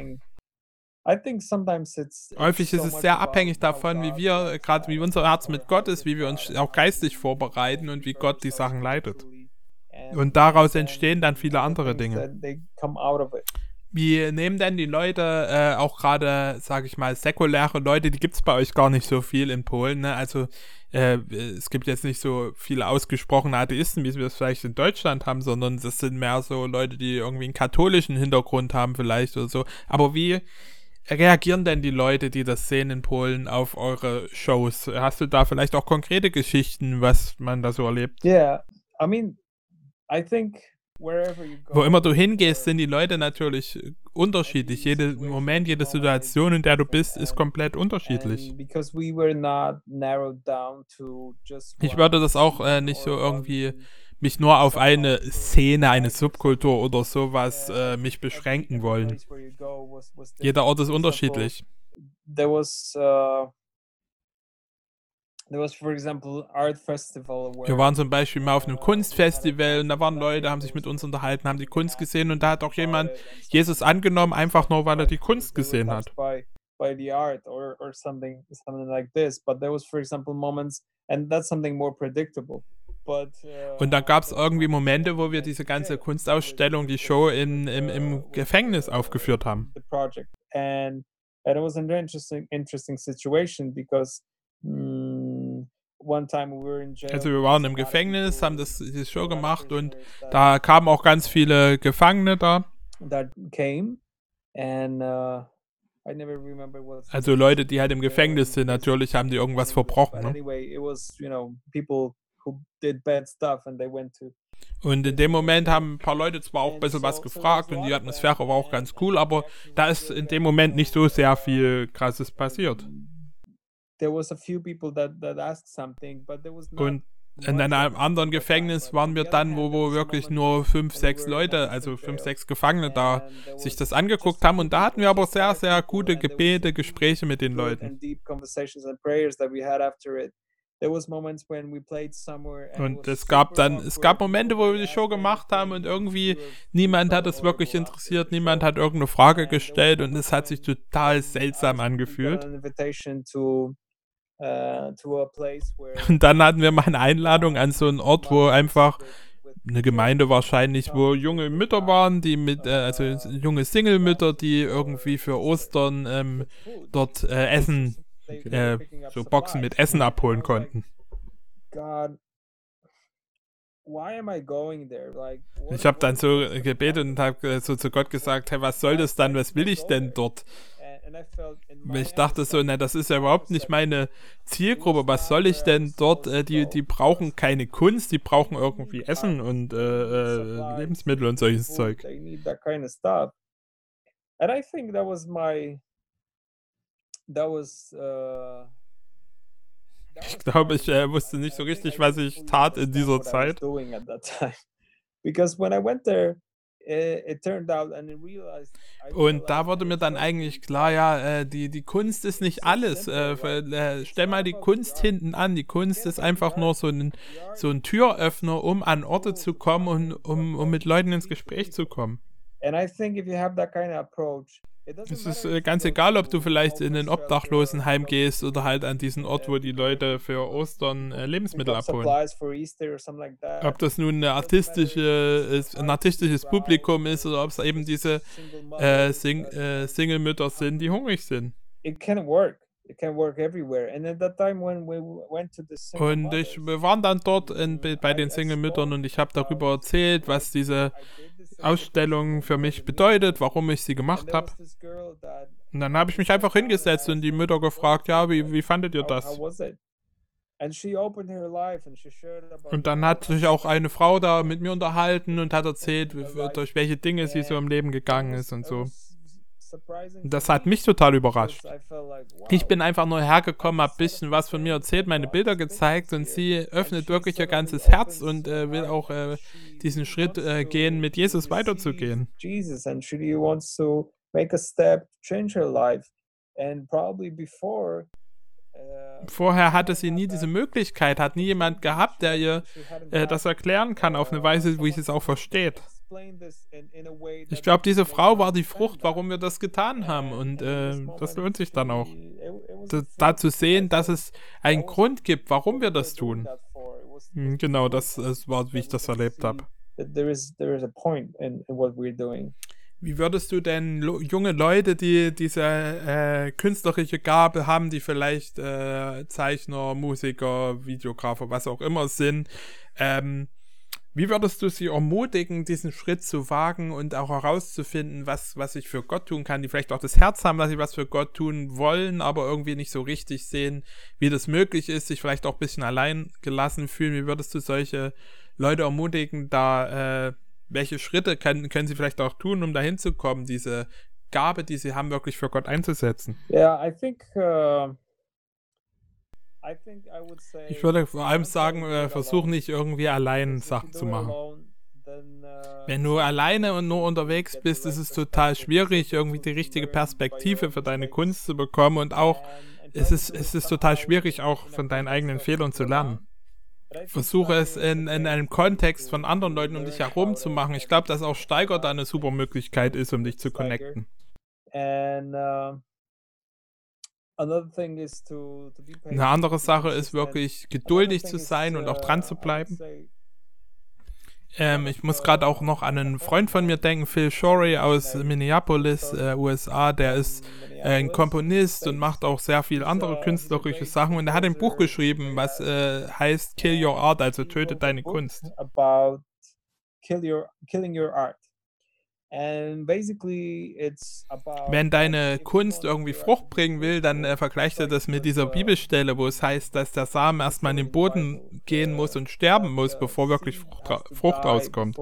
Häufig ist es sehr abhängig davon, wie wir, gerade wie unser Herz mit Gott ist, wie wir uns auch geistig vorbereiten und wie Gott die Sachen leitet. Und daraus entstehen dann viele andere Dinge. Wie nehmen denn die Leute, äh, auch gerade, sage ich mal, säkuläre Leute, die gibt es bei euch gar nicht so viel in Polen, ne? Also äh, es gibt jetzt nicht so viele ausgesprochene Atheisten, wie wir es vielleicht in Deutschland haben, sondern das sind mehr so Leute, die irgendwie einen katholischen Hintergrund haben vielleicht oder so. Aber wie reagieren denn die Leute, die das sehen in Polen, auf eure Shows? Hast du da vielleicht auch konkrete Geschichten, was man da so erlebt? Ja, yeah. I mean, I think wo immer du hingehst, sind die Leute natürlich unterschiedlich. Jeder Moment, jede Situation, in der du bist, ist komplett unterschiedlich. Ich würde das auch äh, nicht so irgendwie mich nur auf eine Szene, eine Subkultur oder sowas äh, mich beschränken wollen. Jeder Ort ist unterschiedlich. There was uh, wir waren zum Beispiel mal auf einem Kunstfestival und da waren Leute, haben sich mit uns unterhalten, haben die Kunst gesehen und da hat auch jemand Jesus angenommen, einfach nur, weil er die Kunst gesehen hat. by the art or, or something something like this but there was for example moments and that's something more predictable Und dann gab es irgendwie Momente, wo wir diese ganze Kunstausstellung, die Show in, im, im Gefängnis aufgeführt haben. and it was an interesting interesting situation because mm, Also wir waren im Gefängnis, haben das, die Show gemacht und da kamen auch ganz viele Gefangene da. uh Also Leute, die halt im Gefängnis sind, natürlich haben die irgendwas verbrochen. Ne? Who did bad stuff and they went to Und in dem Moment haben ein paar Leute zwar auch ein bisschen was gefragt und die Atmosphäre war auch ganz cool, aber da ist in dem Moment nicht so sehr viel Krasses passiert. there was a few people that that asked something, but there was not Und in einem anderen. Gefängnis waren wir dann, wo, wo wirklich nur fünf, sechs Leute, also fünf, sechs Gefangene da sich das angeguckt haben und da hatten wir aber sehr, sehr gute Gebete, Gespräche mit den Leuten. Und es gab dann, es gab Momente, wo wir die Show gemacht haben und irgendwie niemand hat es wirklich interessiert, niemand hat irgendeine Frage gestellt und es hat sich total seltsam angefühlt. uh, Und dann hatten wir mal eine Einladung an so einen Ort, wo einfach eine Gemeinde wahrscheinlich, wo junge Mütter waren, die mit, äh, also junge Single-Mütter, die irgendwie für Ostern ähm, dort äh, Essen, äh, so Boxen mit Essen abholen konnten. What- Ich habe dann so gebetet und habe so zu Gott gesagt, hey, was soll das dann, was will ich denn dort? Ich dachte so, ne, das ist ja überhaupt nicht meine Zielgruppe. Was soll ich denn dort? Äh, die, die brauchen keine Kunst, die brauchen irgendwie Essen und äh, äh, Lebensmittel und solches Zeug. And I think that was my that was uh Ich glaube, ich äh, wusste nicht so richtig, was ich tat in dieser Zeit. Und da wurde mir dann eigentlich klar, ja, äh, die, die Kunst ist nicht alles. Äh, äh, stell mal die Kunst hinten an. Die Kunst ist einfach nur so ein, so ein Türöffner, um an Orte zu kommen und um, um mit Leuten ins Gespräch zu kommen. And I think if you have that kind of approach, Es ist äh, ganz egal, ob du vielleicht in ein Obdachlosenheim gehst oder halt an diesen Ort, wo die Leute für Ostern äh, Lebensmittel abholen. Ob das nun eine artistische, ist, ein artistisches Publikum ist oder ob es eben diese äh, Sing äh, Single-Mütter sind, die hungrig sind. it can work. It can work everywhere. And at that time when we w- went to the single Und ich, wir waren dann dort in, bei den Single-Müttern und ich habe darüber erzählt, was diese Ausstellung für mich bedeutet, warum ich sie gemacht habe. Und dann habe ich mich einfach hingesetzt und die Mütter gefragt, ja, wie, wie fandet ihr das? Und dann hat sich auch eine Frau da mit mir unterhalten und hat erzählt, durch welche Dinge sie so im Leben gegangen ist und so. Das hat mich total überrascht. Ich bin einfach nur hergekommen, hab ein bisschen was von mir erzählt, meine Bilder gezeigt und sie öffnet wirklich ihr ganzes Herz und äh, will auch äh, diesen Schritt äh, gehen, mit Jesus weiterzugehen. Jesus and she really wants to make a step, change her life. And probably before uh, Vorher hatte sie nie diese Möglichkeit, hat nie jemand gehabt, der ihr äh, das erklären kann auf eine Weise, wie sie es auch versteht. Ich glaube, diese Frau war die Frucht, warum wir das getan haben und äh, das lohnt sich dann auch. Da, zu sehen, dass es einen Grund gibt, warum wir das tun. Hm, Genau, das, das war, wie ich das erlebt habe. Wie würdest du denn junge Leute, die diese äh, künstlerische Gabe haben, die vielleicht äh, Zeichner, Musiker, Videografer, was auch immer sind, ähm, wie würdest du sie ermutigen, diesen Schritt zu wagen und auch herauszufinden, was, was ich für Gott tun kann, die vielleicht auch das Herz haben, dass sie was für Gott tun wollen, aber irgendwie nicht so richtig sehen, wie das möglich ist, sich vielleicht auch ein bisschen allein gelassen fühlen. Wie würdest du solche Leute ermutigen, da äh, welche Schritte können, können sie vielleicht auch tun, um dahin zu kommen, diese Gabe, die sie haben, wirklich für Gott einzusetzen? Yeah, I think. Uh, I think I would say. Ich würde vor allem sagen, äh, versuch nicht irgendwie allein Sachen zu machen. uh, Wenn du alleine und nur unterwegs bist, ist es total schwierig, irgendwie die richtige Perspektive für deine Kunst zu bekommen und auch es ist, es ist total schwierig, auch von deinen eigenen Fehlern zu lernen. Versuche es in, in einem Kontext von anderen Leuten um dich herum zu machen. Ich glaube, dass auch Steiger da eine super Möglichkeit ist, um dich zu connecten. And uh, another thing is to, to be Eine andere Sache ist wirklich geduldig zu sein und auch dran uh, zu would bleiben. Ähm, ich muss gerade auch noch an einen Freund von mir denken, Phil Shorey aus Minneapolis, äh, USA. Der ist äh, ein Komponist und macht auch sehr viel andere künstlerische Sachen. Und er hat ein Buch geschrieben, was äh, heißt Kill Your Art, also töte deine Kunst. about kill your killing your art and basically it's about Wenn deine Kunst irgendwie Frucht bringen will, dann äh, vergleicht er das mit dieser Bibelstelle, wo es heißt, dass der Samen erstmal in den Boden gehen muss und sterben muss, bevor wirklich Frucht, Frucht rauskommt.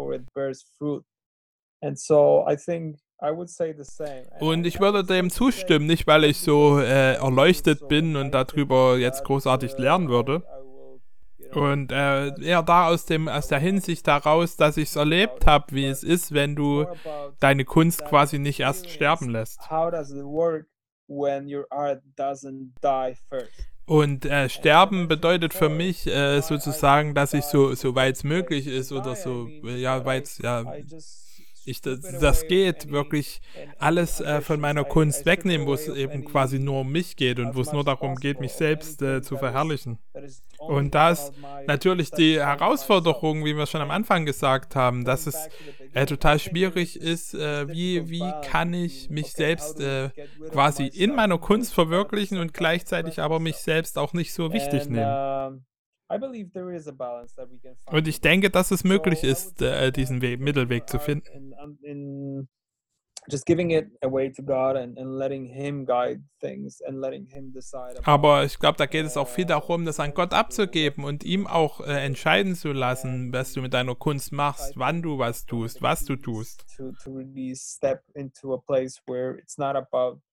Und ich würde dem zustimmen, nicht weil ich so äh, erleuchtet bin und darüber jetzt großartig uh, leicht würde. I will, you know, Und äh, eher da aus, dem, aus der Hinsicht heraus, dass ich es erlebt habe, wie es ist, wenn du deine Kunst quasi nicht erst sterben lässt. Und äh, sterben bedeutet für mich äh, sozusagen, dass ich so, so weit es möglich ist oder so, ja, weit ja, ich, das, geht, wirklich alles äh, von meiner Kunst wegnehmen, wo es eben quasi nur um mich geht und wo es nur darum geht, mich selbst äh, zu verherrlichen. Und da ist natürlich die Herausforderung, wie wir schon am Anfang gesagt haben, dass es äh, total schwierig ist, äh, wie, wie kann ich mich selbst äh, quasi in meiner Kunst verwirklichen und gleichzeitig aber mich selbst auch nicht so wichtig nehmen. I believe there is a balance that we can find Und ich denke, dass es möglich ist, äh, diesen We Mittelweg zu finden. and, in just giving it away to God and, and letting Him guide things and letting Him decide. about Aber ich glaube, da geht es auch viel darum, das an Gott abzugeben und ihm auch äh, entscheiden zu lassen, was du mit deiner Kunst machst, wann du was tust, was du tust. To, to really step into a place where it's not about, you know,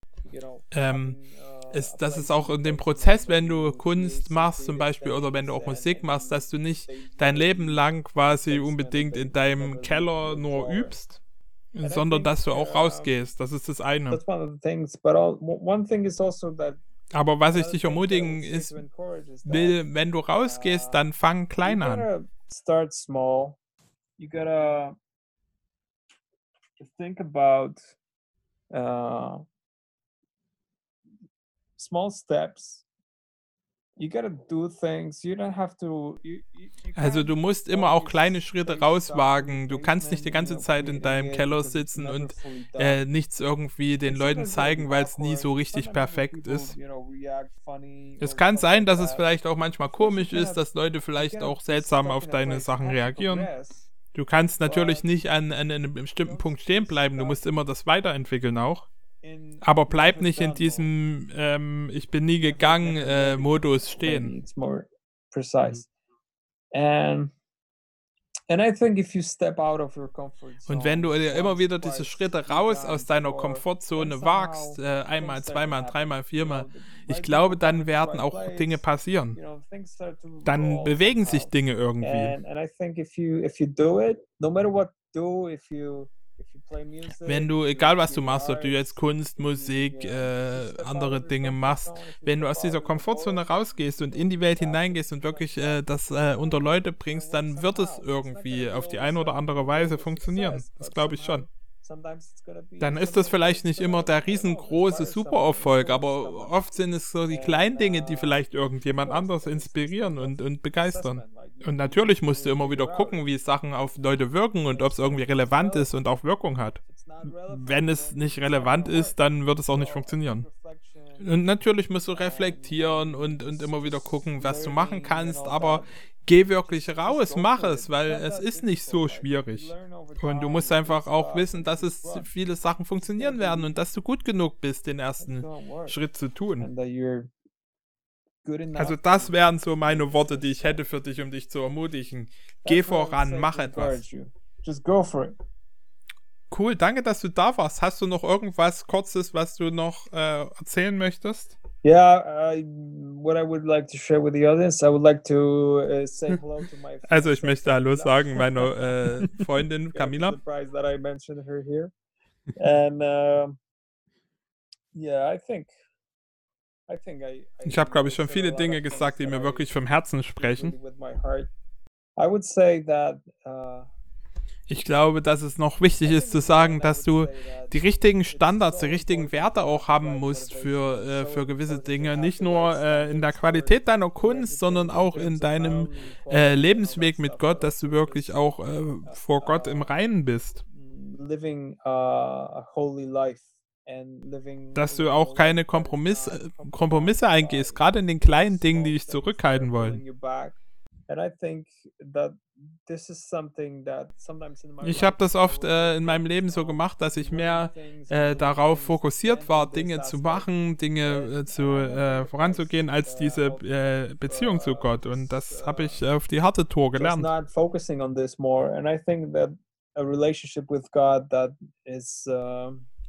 Ähm, having, uh, ist, a das ist place auch in dem Prozess, wenn du Kunst machst zum Beispiel oder wenn du auch Musik machst, dass du nicht dein Leben lang quasi unbedingt in deinem Keller nur übst, sondern dass du auch uh, rausgehst. Das ist das eine. Also Aber was ich another dich ermutigen ist, will, wenn du rausgehst, uh, dann fang you klein an. start small. You gotta think about uh, small steps. You gotta do things. You don't have to. You, you, you Also du musst immer auch kleine Schritte rauswagen. Du kannst nicht die ganze Zeit in deinem Keller sitzen und äh, nichts irgendwie den Leuten zeigen, weil es nie so richtig perfekt ist. Es kann sein, dass es vielleicht auch manchmal komisch ist, dass Leute vielleicht auch seltsam auf deine Sachen reagieren. Du kannst natürlich nicht an, an einem bestimmten Punkt stehen bleiben, du musst immer das weiterentwickeln auch. Aber bleib nicht in diesem ähm, Ich bin nie gegangen äh, Modus stehen. It's more precise. And and I think if you step out of your comfort zone Und wenn du immer wieder diese Schritte raus aus deiner or Komfortzone wagst, äh, einmal, zweimal, dreimal, viermal, ich glaube, dann werden auch Dinge passieren. Dann bewegen sich. Dinge irgendwie. Wenn du, egal was du machst, ob du jetzt Kunst, Musik, äh, andere Dinge machst, wenn du aus dieser Komfortzone rausgehst und in die Welt hineingehst und wirklich äh, das äh, unter. Leute bringst, dann wird es irgendwie auf die eine oder andere Weise funktionieren. Das glaube ich schon. Dann ist das vielleicht nicht immer der riesengroße Supererfolg, aber oft sind es so die kleinen Dinge, die vielleicht irgendjemand anders inspirieren und, und begeistern. Und natürlich musst du immer wieder gucken, wie Sachen auf Leute wirken und ob es irgendwie relevant ist und auch Wirkung hat. Wenn es nicht relevant ist, dann wird es auch nicht funktionieren. Und natürlich musst du reflektieren und, und immer wieder gucken, was du machen kannst, aber geh wirklich raus, mach es, weil es ist nicht so schwierig. Und du musst einfach auch wissen, dass es viele Sachen funktionieren werden und dass du gut genug bist, den ersten. Schritt zu tun. And that you're good enough Also das wären so meine Worte, die ich hätte für dich, um dich zu ermutigen. Geh voran, mach etwas. Just go for it. Cool, danke, dass du da warst. Hast du noch irgendwas Kurzes, was du noch äh, erzählen möchtest? Yeah, what I would like to share with the audience, I would like to uh, say hello to my Also ich friend möchte Hallo sagen meiner äh, Freundin Camila. surprised that I mentioned her here. And um, yeah, I think Ich habe, glaube ich, schon viele Dinge gesagt, die mir wirklich vom Herzen sprechen. uh, Ich glaube, dass es noch wichtig ist zu sagen, dass du die richtigen Standards, die richtigen Werte auch haben musst für, äh, für gewisse Dinge. Nicht nur äh, in der Qualität deiner Kunst, sondern auch in deinem äh, Lebensweg mit Gott, dass du wirklich auch vor Gott im Reinen bist. living uh, a holy life Dass du auch keine Kompromiss, Kompromisse eingehst, gerade in den kleinen Dingen, die dich zurückhalten wollen. Ich habe das oft äh, in meinem Leben so gemacht, dass ich mehr äh, darauf fokussiert war, Dinge zu machen, Dinge äh, zu äh, voranzugehen, als diese äh, Beziehung zu Gott. Und das habe ich auf die harte Tour just gelernt. not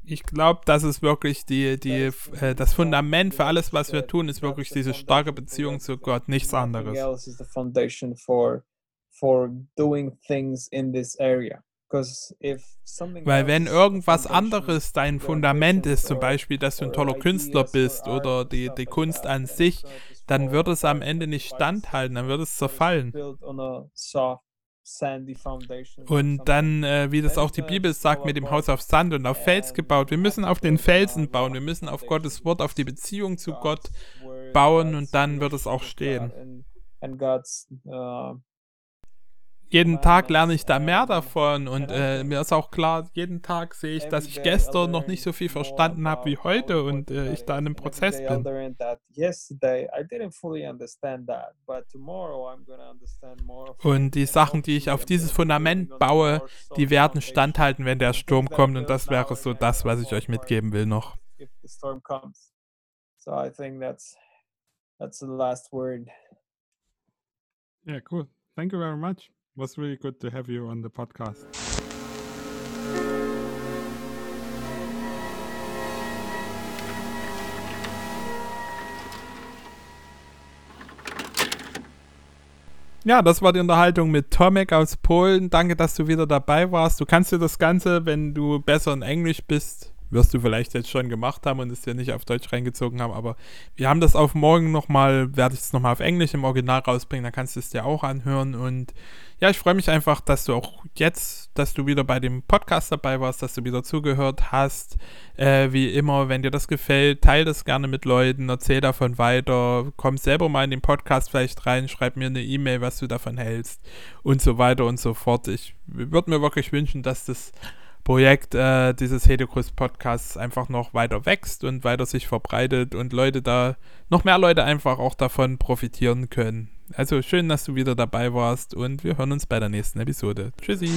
Ich glaube, das ist wirklich die, die, äh, das Fundament für alles, was wir tun, ist wirklich diese starke Beziehung zu Gott, nichts anderes. Weil wenn irgendwas anderes dein Fundament ist, zum Beispiel, dass du ein toller Künstler bist oder die, die Kunst an sich, dann wird es am Ende nicht standhalten, dann wird es zerfallen. Und dann, äh, wie das auch die Bibel sagt, mit dem Haus auf Sand und auf Fels gebaut. Wir müssen auf den Felsen bauen, wir müssen auf Gottes Wort, auf die Beziehung zu Gott bauen und dann wird es auch stehen. And God's uh, Jeden Tag lerne ich da mehr davon und äh, mir ist auch klar, jeden Tag sehe ich, dass ich gestern noch nicht so viel verstanden habe wie heute und äh, ich da in einem Prozess bin. Und die Sachen, die ich auf dieses Fundament baue, die werden standhalten, wenn der Sturm kommt und das wäre so das, was ich euch mitgeben will noch. if the storm comes. So I think that's that's the last word. Yeah, cool. Thank you very much. Was really good to have you on the podcast. Ja, das war die Unterhaltung mit Tomek aus Polen. Danke, dass du wieder dabei warst. Du kannst dir das Ganze, wenn du besser in Englisch bist, wirst du vielleicht jetzt schon gemacht haben und es dir nicht auf Deutsch reingezogen haben, aber wir haben das auf morgen nochmal, werde ich es nochmal auf Englisch im Original rausbringen, dann kannst du es dir auch anhören und ja, ich freue mich einfach, dass du auch jetzt, dass du wieder bei dem Podcast dabei warst, dass du wieder zugehört hast. Äh, wie immer, wenn dir das gefällt, teile das gerne mit Leuten, erzähl davon weiter, komm selber mal in den Podcast vielleicht rein, schreib mir eine E-Mail, was du davon hältst und so weiter und so fort. Ich würde mir wirklich wünschen, dass das Projekt äh, dieses Hedekrus Podcasts einfach noch weiter wächst und weiter sich verbreitet und Leute da, noch mehr Leute einfach auch davon profitieren können. Also schön, dass du wieder dabei warst und wir hören uns bei der nächsten Episode. Tschüssi.